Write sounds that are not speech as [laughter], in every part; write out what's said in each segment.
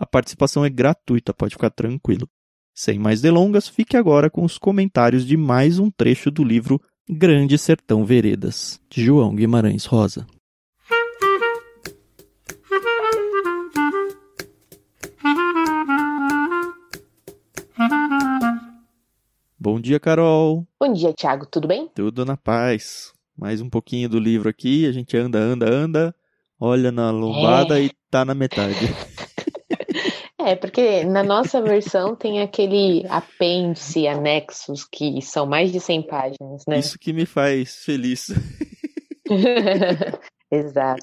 A participação é gratuita, pode ficar tranquilo. Sem mais delongas, fique agora com os comentários de mais um trecho do livro Grande Sertão Veredas, de João Guimarães Rosa. Bom dia, Carol. Bom dia, Thiago. Tudo bem? Tudo na paz. Mais um pouquinho do livro aqui, a gente anda, anda, anda, olha na lombada é. e tá na metade. [laughs] É, porque na nossa versão tem aquele apêndice, anexos, que são mais de 100 páginas, né? Isso que me faz feliz. [laughs] Exato.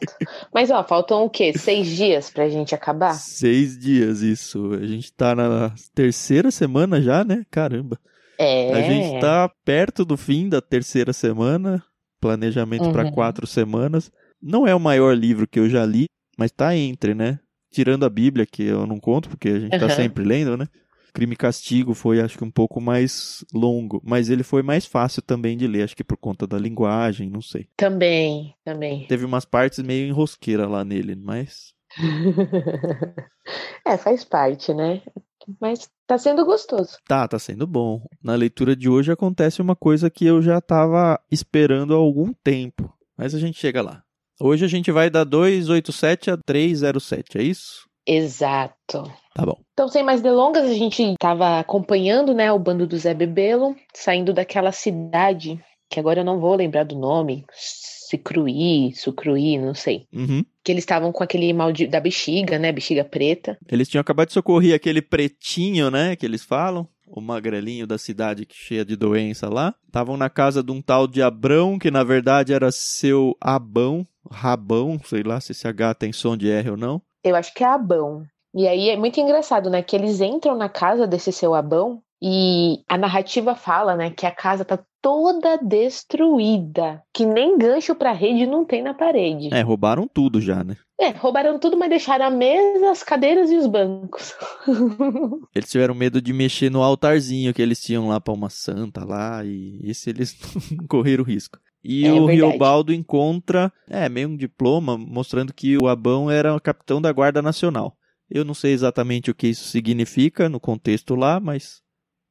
Mas, ó, faltam o quê? Seis dias pra gente acabar? Seis dias, isso. A gente tá na terceira semana já, né? Caramba. É. A gente tá perto do fim da terceira semana. Planejamento uhum. para quatro semanas. Não é o maior livro que eu já li, mas tá entre, né? Tirando a Bíblia, que eu não conto, porque a gente uhum. tá sempre lendo, né? Crime e Castigo foi, acho que, um pouco mais longo, mas ele foi mais fácil também de ler, acho que por conta da linguagem, não sei. Também, também. Teve umas partes meio enrosqueira lá nele, mas. [laughs] é, faz parte, né? Mas tá sendo gostoso. Tá, tá sendo bom. Na leitura de hoje acontece uma coisa que eu já tava esperando há algum tempo, mas a gente chega lá. Hoje a gente vai da 287 a 307, é isso? Exato. Tá bom. Então, sem mais delongas, a gente estava acompanhando, né, o bando do Zé Bebelo, saindo daquela cidade, que agora eu não vou lembrar do nome, Sicruí, Sucruí, não sei. Uhum. Que eles estavam com aquele mal de, da bexiga, né, bexiga preta. Eles tinham acabado de socorrer aquele pretinho, né, que eles falam o magrelinho da cidade que cheia de doença lá. Estavam na casa de um tal de Abrão, que na verdade era seu Abão, Rabão, sei lá se esse H tem som de R ou não. Eu acho que é Abão. E aí é muito engraçado, né? Que eles entram na casa desse seu Abão e a narrativa fala, né, que a casa tá toda destruída, que nem gancho para rede não tem na parede. É, roubaram tudo já, né? É, roubaram tudo, mas deixaram a mesa, as cadeiras e os bancos. [laughs] eles tiveram medo de mexer no altarzinho que eles tinham lá para uma santa lá, e esse eles não [laughs] correram risco. E é, o verdade. Riobaldo encontra, é, meio um diploma mostrando que o Abão era capitão da Guarda Nacional. Eu não sei exatamente o que isso significa no contexto lá, mas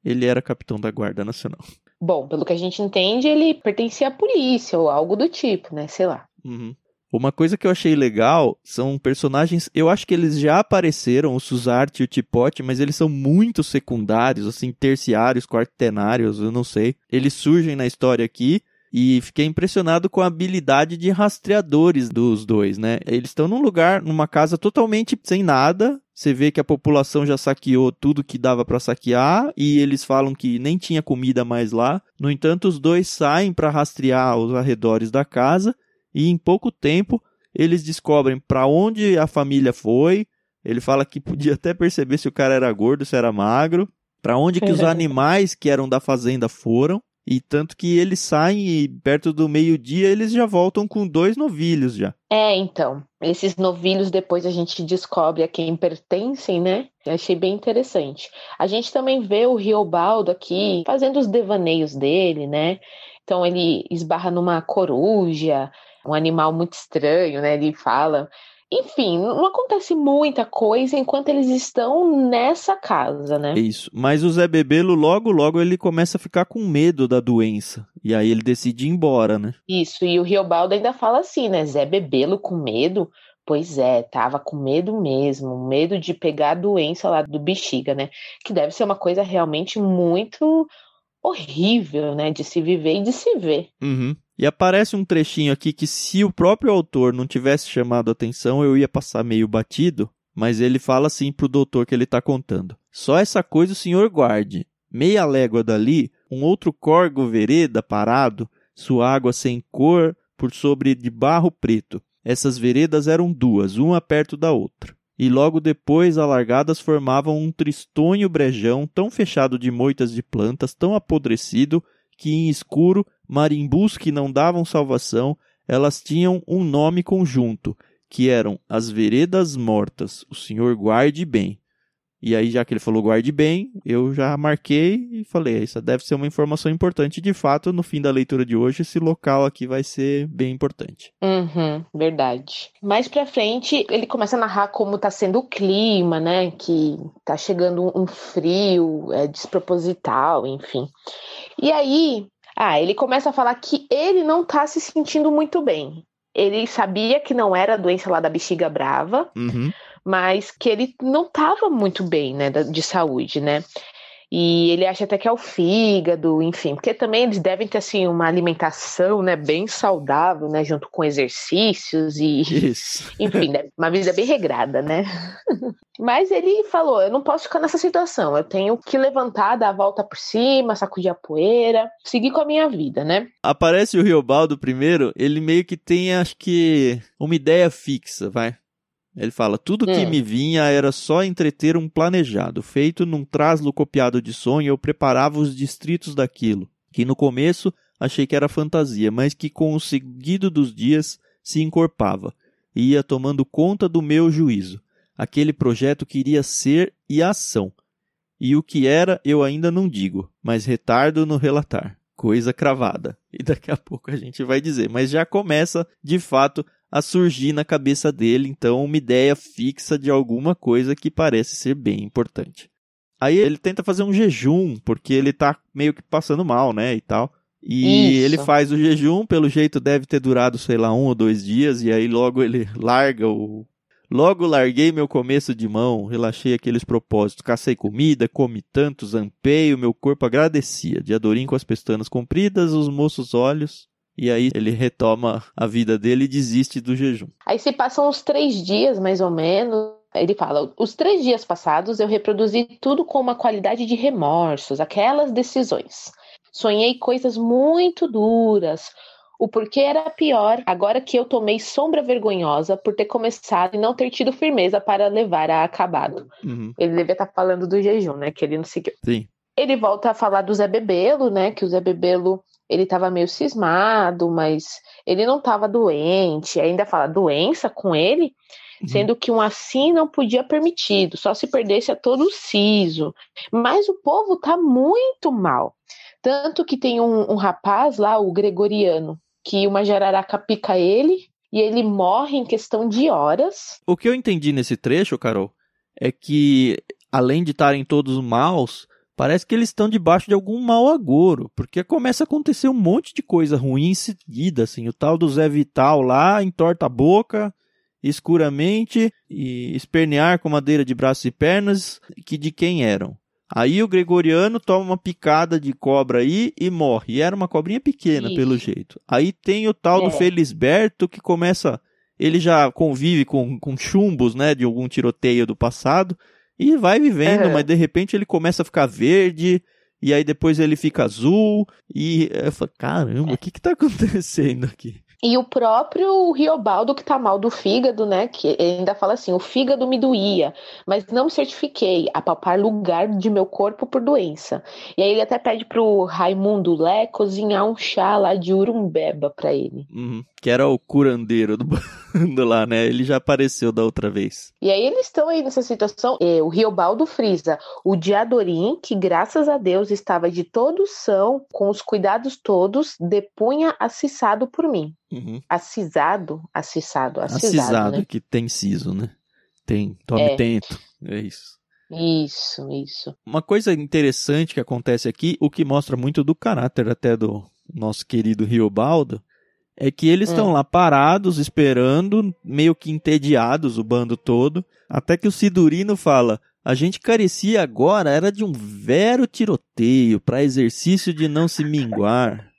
ele era capitão da Guarda Nacional. Bom, pelo que a gente entende, ele pertencia à polícia ou algo do tipo, né? Sei lá. Uhum. Uma coisa que eu achei legal são personagens. Eu acho que eles já apareceram, o Suzarte e o Tipote, mas eles são muito secundários, assim, terciários, quartenários, eu não sei. Eles surgem na história aqui. E fiquei impressionado com a habilidade de rastreadores dos dois, né? Eles estão num lugar, numa casa totalmente sem nada. Você vê que a população já saqueou tudo que dava para saquear e eles falam que nem tinha comida mais lá. No entanto, os dois saem para rastrear os arredores da casa e em pouco tempo eles descobrem para onde a família foi. Ele fala que podia até perceber se o cara era gordo, se era magro, para onde que os [laughs] animais que eram da fazenda foram. E tanto que eles saem e perto do meio-dia eles já voltam com dois novilhos já. É, então. Esses novilhos depois a gente descobre a quem pertencem, né? Eu achei bem interessante. A gente também vê o Riobaldo aqui fazendo os devaneios dele, né? Então ele esbarra numa coruja, um animal muito estranho, né? Ele fala enfim, não acontece muita coisa enquanto eles estão nessa casa, né? Isso. Mas o Zé Bebelo, logo, logo, ele começa a ficar com medo da doença. E aí ele decide ir embora, né? Isso. E o Riobaldo ainda fala assim, né? Zé Bebelo com medo? Pois é, tava com medo mesmo. Medo de pegar a doença lá do bexiga, né? Que deve ser uma coisa realmente muito horrível, né? De se viver e de se ver. Uhum. E aparece um trechinho aqui que, se o próprio autor não tivesse chamado atenção, eu ia passar meio batido, mas ele fala assim pro doutor que ele está contando. Só essa coisa o senhor guarde. Meia légua dali, um outro corgo vereda parado, sua água sem cor, por sobre de barro preto. Essas veredas eram duas, uma perto da outra. e logo depois alargadas formavam um tristonho brejão tão fechado de moitas de plantas, tão apodrecido, que em escuro, marimbus que não davam salvação, elas tinham um nome conjunto, que eram as veredas mortas, o senhor guarde bem. E aí, já que ele falou guarde bem, eu já marquei e falei, isso deve ser uma informação importante. De fato, no fim da leitura de hoje, esse local aqui vai ser bem importante. Uhum, verdade. Mais pra frente, ele começa a narrar como tá sendo o clima, né? Que tá chegando um frio é, desproposital, enfim. E aí, ah, ele começa a falar que ele não tá se sentindo muito bem. Ele sabia que não era a doença lá da bexiga brava. Uhum mas que ele não estava muito bem, né, de saúde, né? E ele acha até que é o fígado, enfim, porque também eles devem ter assim uma alimentação, né, bem saudável, né, junto com exercícios e Isso. [laughs] enfim, né, uma vida bem regrada, né? [laughs] Mas ele falou, eu não posso ficar nessa situação, eu tenho que levantar, dar a volta por cima, sacudir a poeira, seguir com a minha vida, né? Aparece o Riobaldo primeiro, ele meio que tem, acho que, uma ideia fixa, vai. Ele fala: tudo que hum. me vinha era só entreter um planejado, feito num traslo copiado de sonho, eu preparava os distritos daquilo, que no começo achei que era fantasia, mas que com o seguido dos dias se encorpava, e ia tomando conta do meu juízo. Aquele projeto queria ser e ação. E o que era eu ainda não digo, mas retardo no relatar. Coisa cravada. [laughs] E daqui a pouco a gente vai dizer, mas já começa de fato a surgir na cabeça dele, então, uma ideia fixa de alguma coisa que parece ser bem importante. Aí ele tenta fazer um jejum, porque ele tá meio que passando mal, né, e tal. E Isso. ele faz o jejum, pelo jeito deve ter durado, sei lá, um ou dois dias, e aí logo ele larga o. Logo larguei meu começo de mão, relaxei aqueles propósitos, cacei comida, comi tanto, zampei, o meu corpo agradecia, de adorim com as pestanas compridas, os moços olhos, e aí ele retoma a vida dele e desiste do jejum. Aí se passam uns três dias, mais ou menos. Ele fala: os três dias passados eu reproduzi tudo com uma qualidade de remorsos, aquelas decisões. Sonhei coisas muito duras. O porquê era pior agora que eu tomei sombra vergonhosa por ter começado e não ter tido firmeza para levar a acabado. Uhum. Ele devia estar falando do jejum, né? Que ele não seguiu. Sim. Ele volta a falar do Zé Bebelo, né? Que o Zé Bebelo ele estava meio cismado, mas ele não estava doente. Ainda fala doença com ele, uhum. sendo que um assim não podia permitido, só se perdesse a todo o siso. Mas o povo está muito mal. Tanto que tem um, um rapaz lá, o Gregoriano, que uma jararaca pica ele e ele morre em questão de horas. O que eu entendi nesse trecho, Carol, é que além de estarem todos maus, Parece que eles estão debaixo de algum mau agouro, porque começa a acontecer um monte de coisa ruim em seguida, assim. O tal do Zé Vital lá entorta a boca escuramente e espernear com madeira de braços e pernas que de quem eram. Aí o Gregoriano toma uma picada de cobra aí e morre. E era uma cobrinha pequena, pelo jeito. Aí tem o tal é. do Felisberto que começa. Ele já convive com, com chumbos, né, de algum tiroteio do passado. E vai vivendo, mas de repente ele começa a ficar verde, e aí depois ele fica azul, e eu falo, caramba, o que que tá [laughs] acontecendo aqui? E o próprio Riobaldo, que tá mal do fígado, né? Que ainda fala assim: o fígado me doía, mas não me certifiquei a palpar lugar de meu corpo por doença. E aí ele até pede pro Raimundo Lé cozinhar um chá lá de urumbeba pra ele. Uhum que era o curandeiro do bando [laughs] lá, né? Ele já apareceu da outra vez. E aí eles estão aí nessa situação. É, o Riobaldo frisa o Diadorim, que graças a Deus estava de todo são, com os cuidados todos, depunha acissado por mim. Uhum. Acissado? Acissado, acissado, né? que tem siso, né? Tem, tome é. tento, é isso. Isso, isso. Uma coisa interessante que acontece aqui, o que mostra muito do caráter até do nosso querido Riobaldo, é que eles estão hum. lá parados, esperando, meio que entediados, o bando todo, até que o Sidurino fala: a gente carecia agora era de um vero tiroteio para exercício de não se minguar.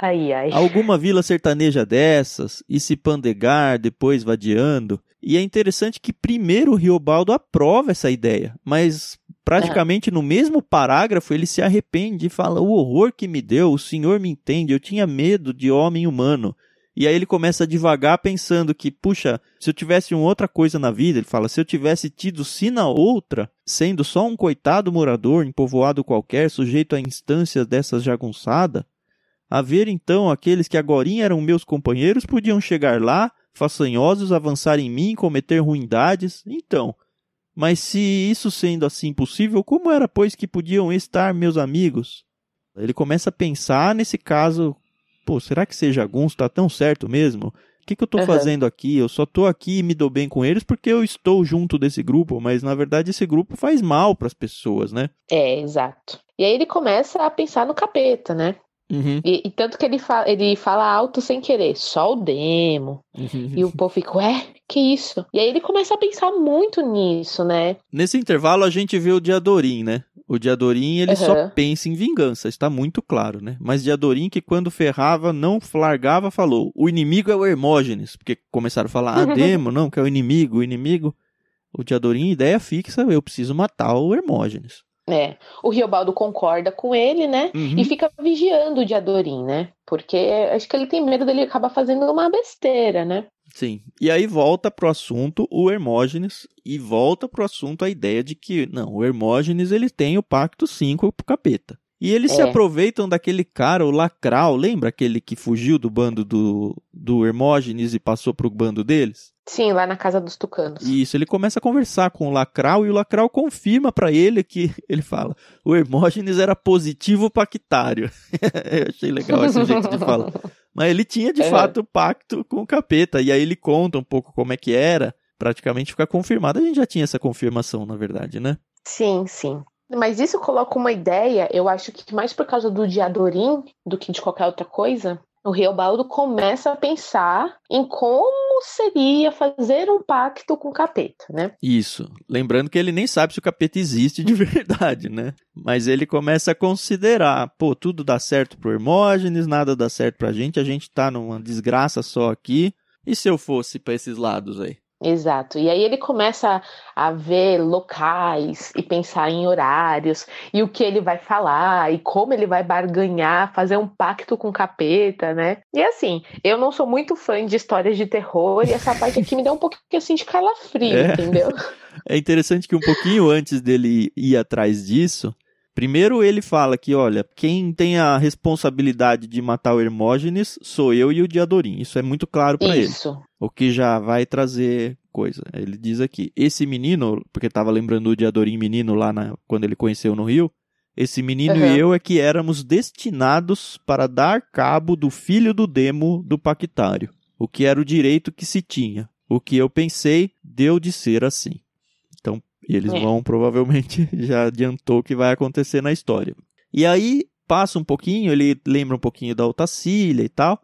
Ai, ai. Alguma vila sertaneja dessas, e se pandegar, depois vadiando. E é interessante que primeiro o Riobaldo aprova essa ideia, mas praticamente no mesmo parágrafo ele se arrepende e fala: O horror que me deu, o senhor me entende, eu tinha medo de homem humano. E aí ele começa a devagar pensando que, puxa, se eu tivesse uma outra coisa na vida, ele fala, se eu tivesse tido sina outra, sendo só um coitado morador em povoado qualquer, sujeito a instâncias dessas jagunçadas, a ver então aqueles que agora eram meus companheiros podiam chegar lá, façanhosos, avançar em mim, cometer ruindades. Então, mas se isso sendo assim possível, como era, pois, que podiam estar meus amigos? Ele começa a pensar nesse caso, pô, será que seja alguns está tão certo mesmo? O que, que eu estou uhum. fazendo aqui? Eu só estou aqui e me dou bem com eles porque eu estou junto desse grupo, mas na verdade esse grupo faz mal para as pessoas, né? É, exato. E aí ele começa a pensar no capeta, né? Uhum. E, e, tanto que ele fala, ele fala alto sem querer, só o demo. Uhum. E o povo fica, ué, que isso? E aí ele começa a pensar muito nisso, né? Nesse intervalo a gente vê o Diadorim, né? O Diadorim, ele uhum. só pensa em vingança, está muito claro, né? Mas Diadorim, que quando ferrava, não largava, falou: o inimigo é o Hermógenes. Porque começaram a falar, ah, [laughs] Demo, não, que é o inimigo, o inimigo. O Diadorim, ideia fixa, eu preciso matar o Hermógenes. É, o Riobaldo concorda com ele, né? Uhum. E fica vigiando o Diadorim, né? Porque acho que ele tem medo dele acabar fazendo uma besteira, né? Sim. E aí volta pro assunto o Hermógenes e volta pro assunto a ideia de que, não, o Hermógenes ele tem o pacto 5 pro capeta. E eles é. se aproveitam daquele cara, o Lacral, lembra aquele que fugiu do bando do, do Hermógenes e passou pro bando deles? Sim, lá na casa dos tucanos. Isso, ele começa a conversar com o Lacral e o Lacral confirma para ele que [laughs] ele fala: o Hermógenes era positivo pactário. [laughs] Eu achei legal esse [laughs] jeito de falar. Mas ele tinha de é. fato pacto com o capeta. E aí ele conta um pouco como é que era. Praticamente fica confirmado. A gente já tinha essa confirmação, na verdade, né? Sim, sim. Mas isso coloca uma ideia, eu acho que mais por causa do Diadorim do que de qualquer outra coisa, o Riobaldo começa a pensar em como seria fazer um pacto com o capeta, né? Isso. Lembrando que ele nem sabe se o capeta existe de [laughs] verdade, né? Mas ele começa a considerar, pô, tudo dá certo pro Hermógenes, nada dá certo pra gente, a gente tá numa desgraça só aqui. E se eu fosse para esses lados aí? Exato. E aí ele começa a ver locais e pensar em horários e o que ele vai falar e como ele vai barganhar, fazer um pacto com o capeta, né? E assim, eu não sou muito fã de histórias de terror e essa parte aqui me dá um pouquinho assim de calafrio, é. entendeu? [laughs] É interessante que um pouquinho antes dele ir atrás disso, Primeiro ele fala que, olha, quem tem a responsabilidade de matar o Hermógenes sou eu e o Diadorim. Isso é muito claro para ele. O que já vai trazer coisa. Ele diz aqui, esse menino, porque estava lembrando o Diadorim menino lá na, quando ele conheceu no Rio, esse menino uhum. e eu é que éramos destinados para dar cabo do filho do demo do Pactário, o que era o direito que se tinha. O que eu pensei deu de ser assim. E eles é. vão, provavelmente, [laughs] já adiantou o que vai acontecer na história. E aí, passa um pouquinho, ele lembra um pouquinho da Otacília e tal,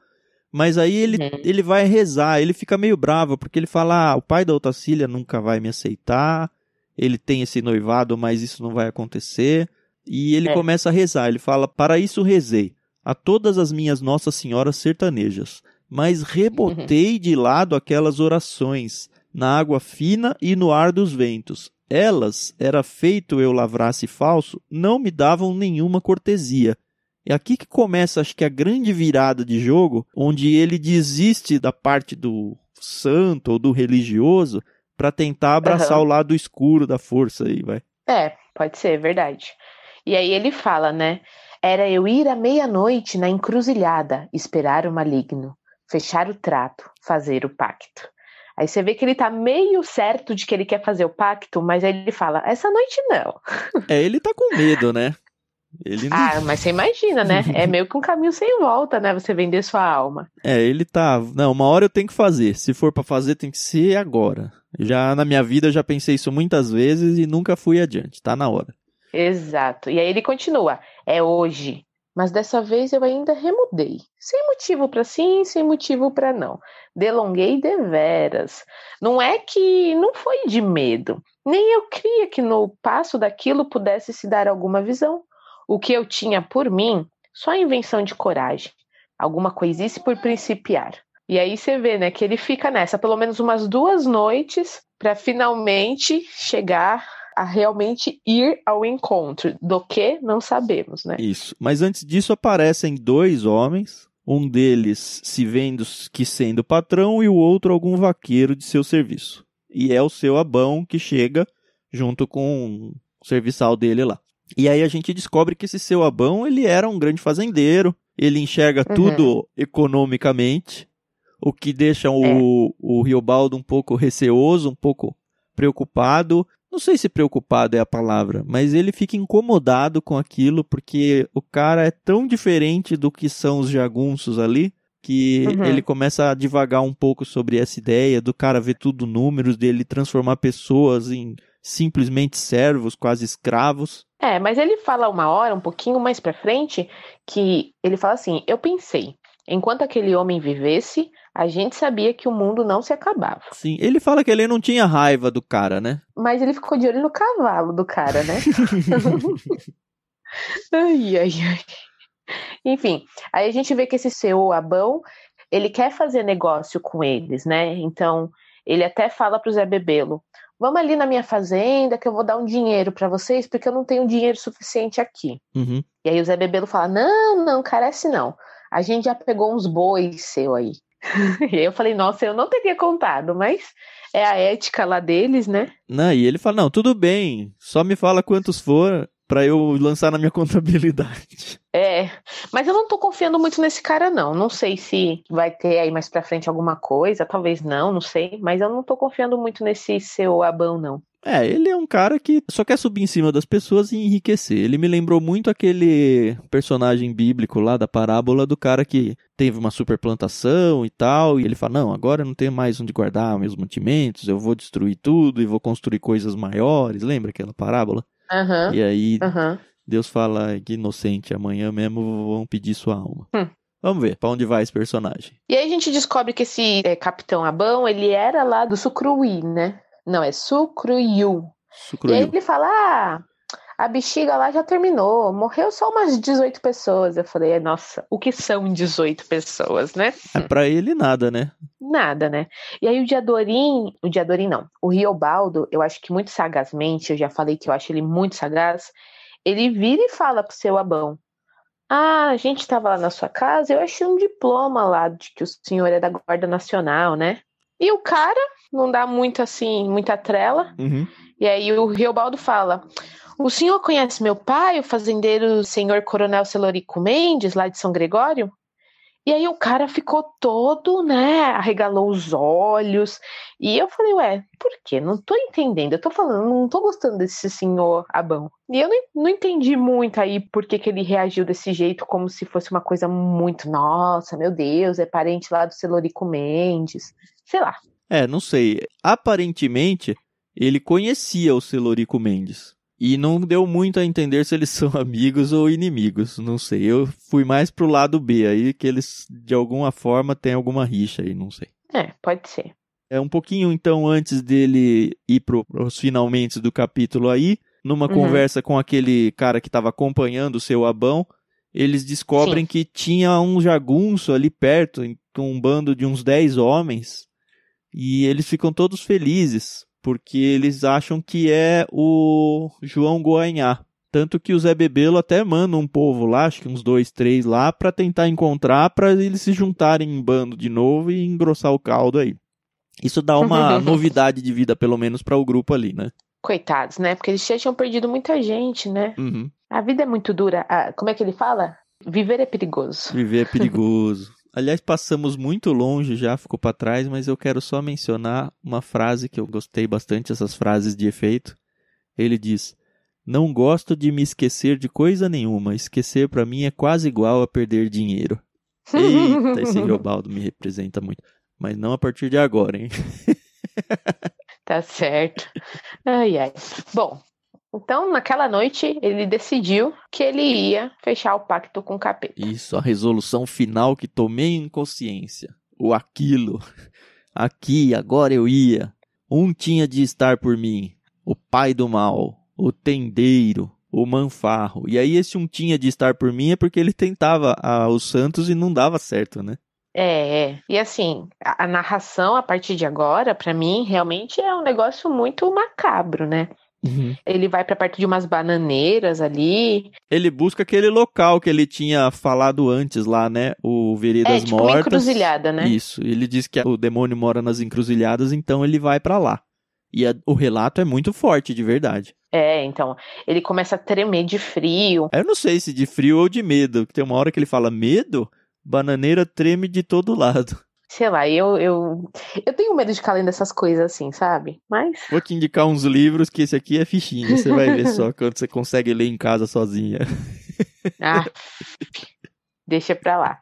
mas aí ele, uhum. ele vai rezar, ele fica meio bravo, porque ele fala, ah, o pai da Otacília nunca vai me aceitar, ele tem esse noivado, mas isso não vai acontecer. E ele é. começa a rezar, ele fala, para isso rezei, a todas as minhas Nossas Senhoras sertanejas, mas rebotei de lado aquelas orações, na água fina e no ar dos ventos, elas, era feito eu lavrasse falso, não me davam nenhuma cortesia. É aqui que começa, acho que a grande virada de jogo, onde ele desiste da parte do santo ou do religioso para tentar abraçar uhum. o lado escuro da força aí, vai. É, pode ser, verdade. E aí ele fala, né? Era eu ir à meia-noite na encruzilhada, esperar o maligno, fechar o trato, fazer o pacto. Aí você vê que ele tá meio certo de que ele quer fazer o pacto, mas aí ele fala: essa noite não. [laughs] É, ele tá com medo, né? Ele não... Ah, mas você imagina, né? É meio que um caminho sem volta, né? Você vender sua alma. É, ele tá. Não, uma hora eu tenho que fazer. Se for para fazer, tem que ser agora. Já na minha vida eu já pensei isso muitas vezes e nunca fui adiante. Tá na hora. Exato. E aí ele continua: é hoje mas dessa vez eu ainda remudei. Sem motivo para sim, sem motivo para não. Delonguei deveras. Não é que não foi de medo, nem eu cria que no passo daquilo pudesse se dar alguma visão. O que eu tinha por mim, só invenção de coragem, alguma coisice por principiar. E aí você vê, né, que ele fica nessa pelo menos umas duas noites para finalmente chegar a realmente ir ao encontro. Do que não sabemos, né? Isso. Mas antes disso aparecem dois homens, um deles se vendo que sendo patrão e o outro algum vaqueiro de seu serviço. E é o seu Abão que chega junto com o serviçal dele lá. E aí a gente descobre que esse seu Abão, ele era um grande fazendeiro, ele enxerga uhum. tudo economicamente, o que deixa o, é. o Riobaldo um pouco receoso, um pouco preocupado. Não sei se preocupado é a palavra, mas ele fica incomodado com aquilo porque o cara é tão diferente do que são os jagunços ali que uhum. ele começa a divagar um pouco sobre essa ideia do cara ver tudo números, dele transformar pessoas em simplesmente servos, quase escravos. É, mas ele fala uma hora, um pouquinho mais pra frente, que ele fala assim: Eu pensei, enquanto aquele homem vivesse, a gente sabia que o mundo não se acabava. Sim, ele fala que ele não tinha raiva do cara, né? Mas ele ficou de olho no cavalo do cara, né? [laughs] ai, ai, ai. Enfim, aí a gente vê que esse seu Abão, ele quer fazer negócio com eles, né? Então, ele até fala pro Zé Bebelo: vamos ali na minha fazenda que eu vou dar um dinheiro para vocês, porque eu não tenho dinheiro suficiente aqui. Uhum. E aí o Zé Bebelo fala: não, não, carece não. A gente já pegou uns bois seu aí. [laughs] e eu falei, nossa, eu não teria contado, mas é a ética lá deles, né? Não, e ele fala, não, tudo bem, só me fala quantos for para eu lançar na minha [laughs] contabilidade. É, mas eu não tô confiando muito nesse cara não. Não sei se vai ter aí mais para frente alguma coisa, talvez não, não sei, mas eu não tô confiando muito nesse seu Abão não. É, ele é um cara que só quer subir em cima das pessoas e enriquecer. Ele me lembrou muito aquele personagem bíblico lá da parábola do cara que teve uma superplantação e tal, e ele fala: Não, agora eu não tenho mais onde guardar meus mantimentos, eu vou destruir tudo e vou construir coisas maiores. Lembra aquela parábola? Uhum. E aí uhum. Deus fala que inocente, amanhã mesmo vão pedir sua alma. Hum. Vamos ver para onde vai esse personagem. E aí a gente descobre que esse é, Capitão Abão, ele era lá do Sucruí, né? Não, é Sucruiu. Sucruiu. E aí ele fala: ah, a bexiga lá já terminou, morreu só umas 18 pessoas. Eu falei: nossa, o que são 18 pessoas, né? É pra ele nada, né? Nada, né? E aí o Diadorim, o Diadorim não, o Riobaldo, eu acho que muito sagazmente, eu já falei que eu acho ele muito sagaz, ele vira e fala pro seu Abão: ah, a gente estava lá na sua casa, eu achei um diploma lá de que o senhor é da Guarda Nacional, né? E o cara não dá muito assim, muita trela. Uhum. E aí o Riobaldo fala: O senhor conhece meu pai, o fazendeiro senhor Coronel Celorico Mendes, lá de São Gregório? E aí o cara ficou todo, né, arregalou os olhos. E eu falei, ué, por quê? Não tô entendendo. Eu tô falando, não tô gostando desse senhor Abão. E eu não, não entendi muito aí por que, que ele reagiu desse jeito, como se fosse uma coisa muito, nossa, meu Deus, é parente lá do Celorico Mendes. Sei lá. É, não sei. Aparentemente, ele conhecia o Celorico Mendes. E não deu muito a entender se eles [laughs] são amigos ou inimigos. Não sei. Eu fui mais pro lado B aí, que eles de alguma forma têm alguma rixa aí, não sei. É, pode ser. É um pouquinho então antes dele ir pro, pros finalmente do capítulo aí, numa uhum. conversa com aquele cara que estava acompanhando o seu Abão, eles descobrem Sim. que tinha um jagunço ali perto, um bando de uns 10 homens, e eles ficam todos felizes, porque eles acham que é o João Goanhá. Tanto que o Zé Bebelo até manda um povo lá, acho que uns dois, três lá, para tentar encontrar, para eles se juntarem em bando de novo e engrossar o caldo aí. Isso dá uma [laughs] novidade de vida, pelo menos, para o grupo ali, né? Coitados, né? Porque eles já tinham perdido muita gente, né? Uhum. A vida é muito dura. Ah, como é que ele fala? Viver é perigoso. Viver é perigoso. [laughs] Aliás, passamos muito longe já, ficou para trás, mas eu quero só mencionar uma frase que eu gostei bastante, essas frases de efeito. Ele diz: Não gosto de me esquecer de coisa nenhuma. Esquecer para mim é quase igual a perder dinheiro. Eita, esse [laughs] Riobaldo me representa muito. Mas não a partir de agora, hein? [laughs] tá certo. Ai, ai. Bom, então, naquela noite, ele decidiu que ele ia fechar o pacto com o capeta. Isso, a resolução final que tomei em consciência. O aquilo. [laughs] Aqui, agora eu ia. Um tinha de estar por mim. O pai do mal. O tendeiro. O manfarro. E aí, esse um tinha de estar por mim é porque ele tentava a, os santos e não dava certo, né? É, é. E assim, a, a narração a partir de agora, para mim, realmente é um negócio muito macabro, né? Uhum. Ele vai para perto de umas bananeiras ali. Ele busca aquele local que ele tinha falado antes lá, né? O Veredas é, tipo Mortas. Uma encruzilhada, né? Isso. Ele diz que o demônio mora nas encruzilhadas, então ele vai para lá. E a, o relato é muito forte, de verdade. É, então, ele começa a tremer de frio. Eu não sei se de frio ou de medo. Tem uma hora que ele fala medo, bananeira treme de todo lado. Sei lá, eu, eu, eu tenho medo de ficar lendo essas coisas assim, sabe? Mas. Vou te indicar uns livros que esse aqui é fichinha. Você vai ver só [laughs] quando você consegue ler em casa sozinha. Ah, deixa pra lá.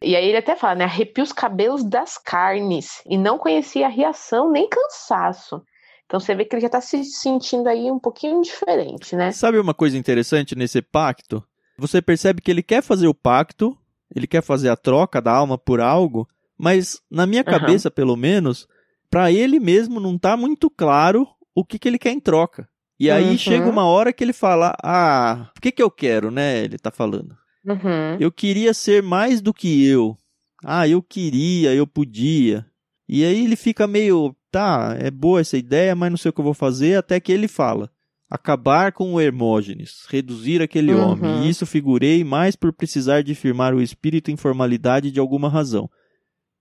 E aí ele até fala, né? Arrepia os cabelos das carnes. E não conhecia a reação nem cansaço. Então você vê que ele já tá se sentindo aí um pouquinho diferente, né? Sabe uma coisa interessante nesse pacto? Você percebe que ele quer fazer o pacto, ele quer fazer a troca da alma por algo, mas na minha cabeça, uhum. pelo menos, para ele mesmo não tá muito claro o que, que ele quer em troca. E aí uhum. chega uma hora que ele fala: Ah, o que, que eu quero, né? Ele tá falando. Uhum. Eu queria ser mais do que eu. Ah, eu queria, eu podia. E aí ele fica meio, tá, é boa essa ideia, mas não sei o que eu vou fazer, até que ele fala: acabar com o Hermógenes, reduzir aquele uhum. homem. E isso figurei mais por precisar de firmar o espírito em formalidade de alguma razão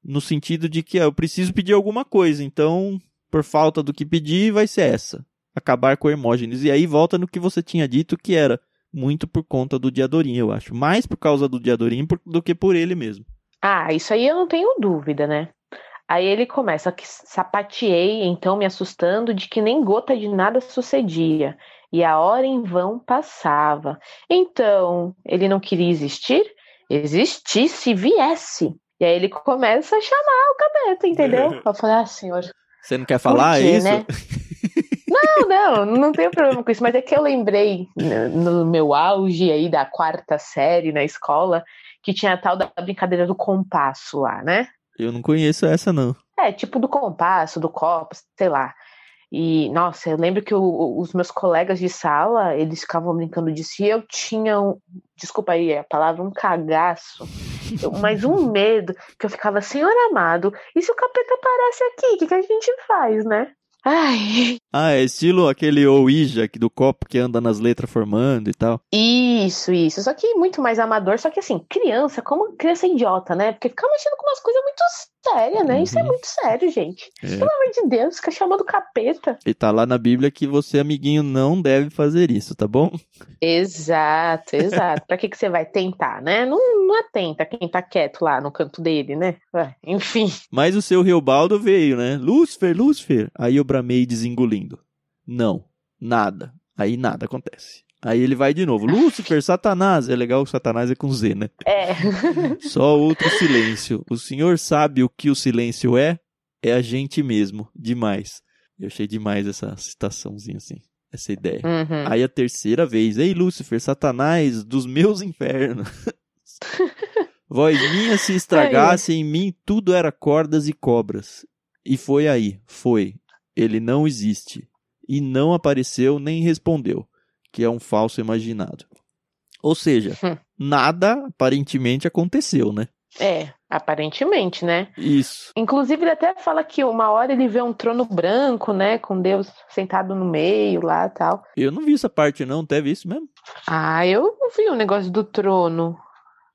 no sentido de que eu preciso pedir alguma coisa, então, por falta do que pedir, vai ser essa. Acabar com Hermógenes. E aí volta no que você tinha dito, que era muito por conta do Diadorim, eu acho. Mais por causa do Diadorim do que por ele mesmo. Ah, isso aí eu não tenho dúvida, né? Aí ele começa que sapateei, então me assustando de que nem gota de nada sucedia, e a hora em vão passava. Então, ele não queria existir? Existisse, viesse. E aí ele começa a chamar o capeta, entendeu? [laughs] Eu falei, ah, senhor. Você não quer falar quê, isso? Né? [laughs] Não, não, não tenho problema com isso, mas é que eu lembrei no meu auge aí da quarta série na escola que tinha a tal da brincadeira do compasso lá, né? Eu não conheço essa, não. É, tipo do compasso, do copo, sei lá. E, nossa, eu lembro que o, os meus colegas de sala, eles ficavam brincando disso e eu tinha, um, desculpa aí a palavra, um cagaço mas um medo que eu ficava, Senhor amado, e se o capeta aparece aqui? O que, que a gente faz, né? Ai. Ah, é estilo aquele Ouija do copo que anda nas letras formando e tal. Isso, isso. Só que muito mais amador. Só que assim, criança, como criança idiota, né? Porque fica mexendo com umas coisas muito sérias, né? Uhum. Isso é uhum. muito sério, gente. É. Pelo amor de Deus, fica chamando capeta. E tá lá na Bíblia que você, amiguinho, não deve fazer isso, tá bom? Exato, exato. pra que, que você vai tentar, né? Não, não atenta quem tá quieto lá no canto dele, né? Enfim. Mas o seu Riobaldo veio, né? Lúcifer, Lúcifer. Aí eu bramei desengolindo. Não, nada. Aí nada acontece. Aí ele vai de novo. Lúcifer, Satanás. É legal que Satanás é com Z, né? É. [laughs] Só outro silêncio. O senhor sabe o que o silêncio é? É a gente mesmo. Demais. Eu achei demais essa citaçãozinha assim. Essa ideia. Uhum. Aí a terceira vez. Ei, Lúcifer, Satanás, dos meus infernos. [laughs] Voz minha se estragasse, em mim tudo era cordas e cobras. E foi aí, foi. Ele não existe. E não apareceu nem respondeu que é um falso imaginado. Ou seja, hum. nada aparentemente aconteceu, né? É, aparentemente, né? Isso. Inclusive, ele até fala que uma hora ele vê um trono branco, né? Com Deus sentado no meio lá tal. Eu não vi essa parte, não. Teve isso mesmo? Ah, eu não vi o negócio do trono.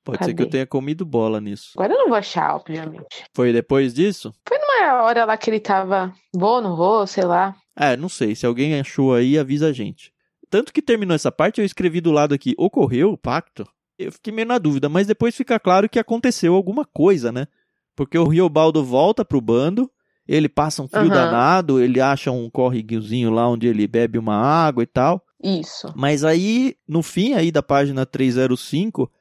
Pode Cadê? ser que eu tenha comido bola nisso. Agora eu não vou achar, obviamente. Foi depois disso? Foi numa hora lá que ele tava. Vou, não vou, sei lá. É, não sei. Se alguém achou aí, avisa a gente. Tanto que terminou essa parte, eu escrevi do lado aqui, ocorreu o pacto? Eu fiquei meio na dúvida, mas depois fica claro que aconteceu alguma coisa, né? Porque o Riobaldo volta pro bando, ele passa um frio uhum. danado, ele acha um córregozinho lá onde ele bebe uma água e tal. Isso. Mas aí, no fim aí da página 305,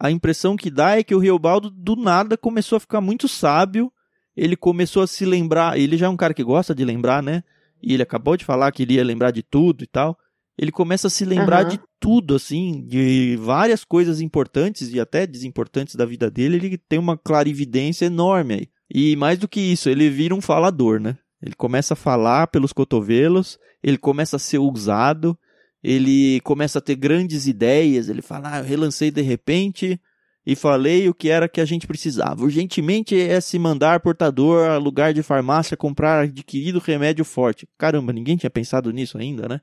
a impressão que dá é que o Riobaldo do nada começou a ficar muito sábio, ele começou a se lembrar, ele já é um cara que gosta de lembrar, né? E ele acabou de falar que iria lembrar de tudo e tal ele começa a se lembrar uhum. de tudo, assim, de várias coisas importantes e até desimportantes da vida dele. Ele tem uma clarividência enorme aí. E mais do que isso, ele vira um falador, né? Ele começa a falar pelos cotovelos, ele começa a ser usado, ele começa a ter grandes ideias. Ele fala: ah, eu relancei de repente e falei o que era que a gente precisava. Urgentemente é se mandar portador a lugar de farmácia comprar adquirido remédio forte. Caramba, ninguém tinha pensado nisso ainda, né?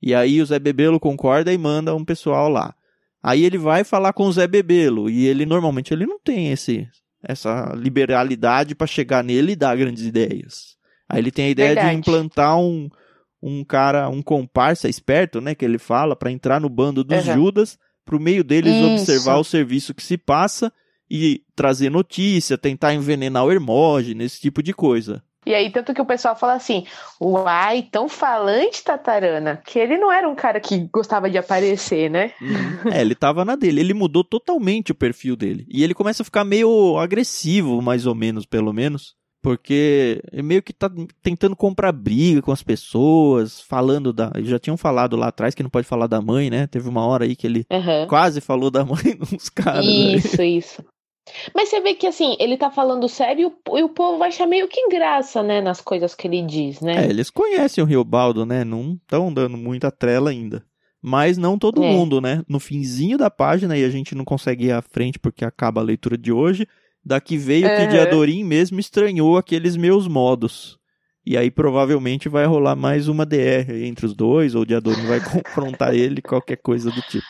E aí o Zé Bebelo concorda e manda um pessoal lá. Aí ele vai falar com o Zé Bebelo e ele normalmente ele não tem esse essa liberalidade para chegar nele e dar grandes ideias. Aí ele tem a ideia Verdade. de implantar um, um cara, um comparsa esperto, né, que ele fala, para entrar no bando dos uhum. Judas, pro meio deles Isso. observar o serviço que se passa e trazer notícia, tentar envenenar o Hermógenes, esse tipo de coisa. E aí, tanto que o pessoal fala assim, uai, tão falante, Tatarana, que ele não era um cara que gostava de aparecer, né? Uhum. é, ele tava na dele, ele mudou totalmente o perfil dele. E ele começa a ficar meio agressivo, mais ou menos, pelo menos. Porque meio que tá tentando comprar briga com as pessoas, falando da. Já tinham falado lá atrás que não pode falar da mãe, né? Teve uma hora aí que ele uhum. quase falou da mãe [laughs] nos caras. Isso, aí. isso. Mas você vê que assim, ele tá falando sério e o povo vai achar meio que graça, né, nas coisas que ele diz, né? É, eles conhecem o Riobaldo, né? Não estão dando muita trela ainda. Mas não todo é. mundo, né? No finzinho da página, e a gente não consegue ir à frente porque acaba a leitura de hoje, daqui veio uhum. que Diadorim mesmo estranhou aqueles meus modos. E aí provavelmente vai rolar mais uma DR entre os dois, ou o Diadorim vai [laughs] confrontar ele, qualquer coisa do tipo.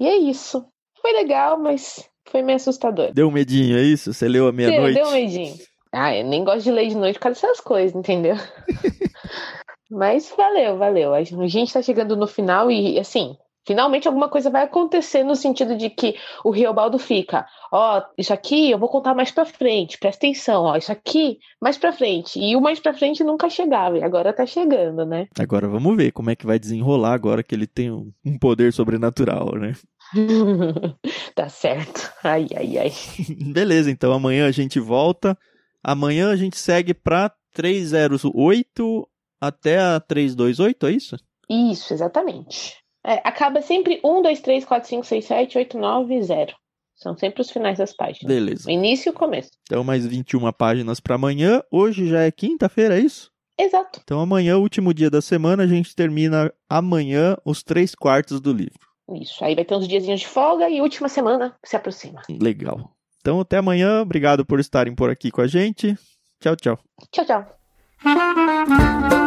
E é isso. Foi legal, mas foi meio assustador. Deu um medinho, é isso? Você leu a meia-noite? Deu, deu um medinho. Ah, eu nem gosto de ler de noite por causa dessas coisas, entendeu? [laughs] Mas valeu, valeu. A gente tá chegando no final e, assim, finalmente alguma coisa vai acontecer no sentido de que o Riobaldo fica, ó, oh, isso aqui eu vou contar mais pra frente, presta atenção, ó, isso aqui mais pra frente. E o mais pra frente nunca chegava, e agora tá chegando, né? Agora vamos ver como é que vai desenrolar agora que ele tem um poder sobrenatural, né? [laughs] tá certo. Ai, ai, ai. [laughs] Beleza, então amanhã a gente volta. Amanhã a gente segue pra 308 até a 328, é isso? Isso, exatamente. É, acaba sempre 1, 2, 3, 4, 5, 6, 7, 8, 9, 0. São sempre os finais das páginas. Beleza. O início e o começo. Então, mais 21 páginas para amanhã. Hoje já é quinta-feira, é isso? Exato. Então, amanhã, último dia da semana, a gente termina amanhã os três quartos do livro. Isso. Aí vai ter uns diazinhos de folga e última semana se aproxima. Legal. Então, até amanhã. Obrigado por estarem por aqui com a gente. Tchau, tchau. Tchau, tchau.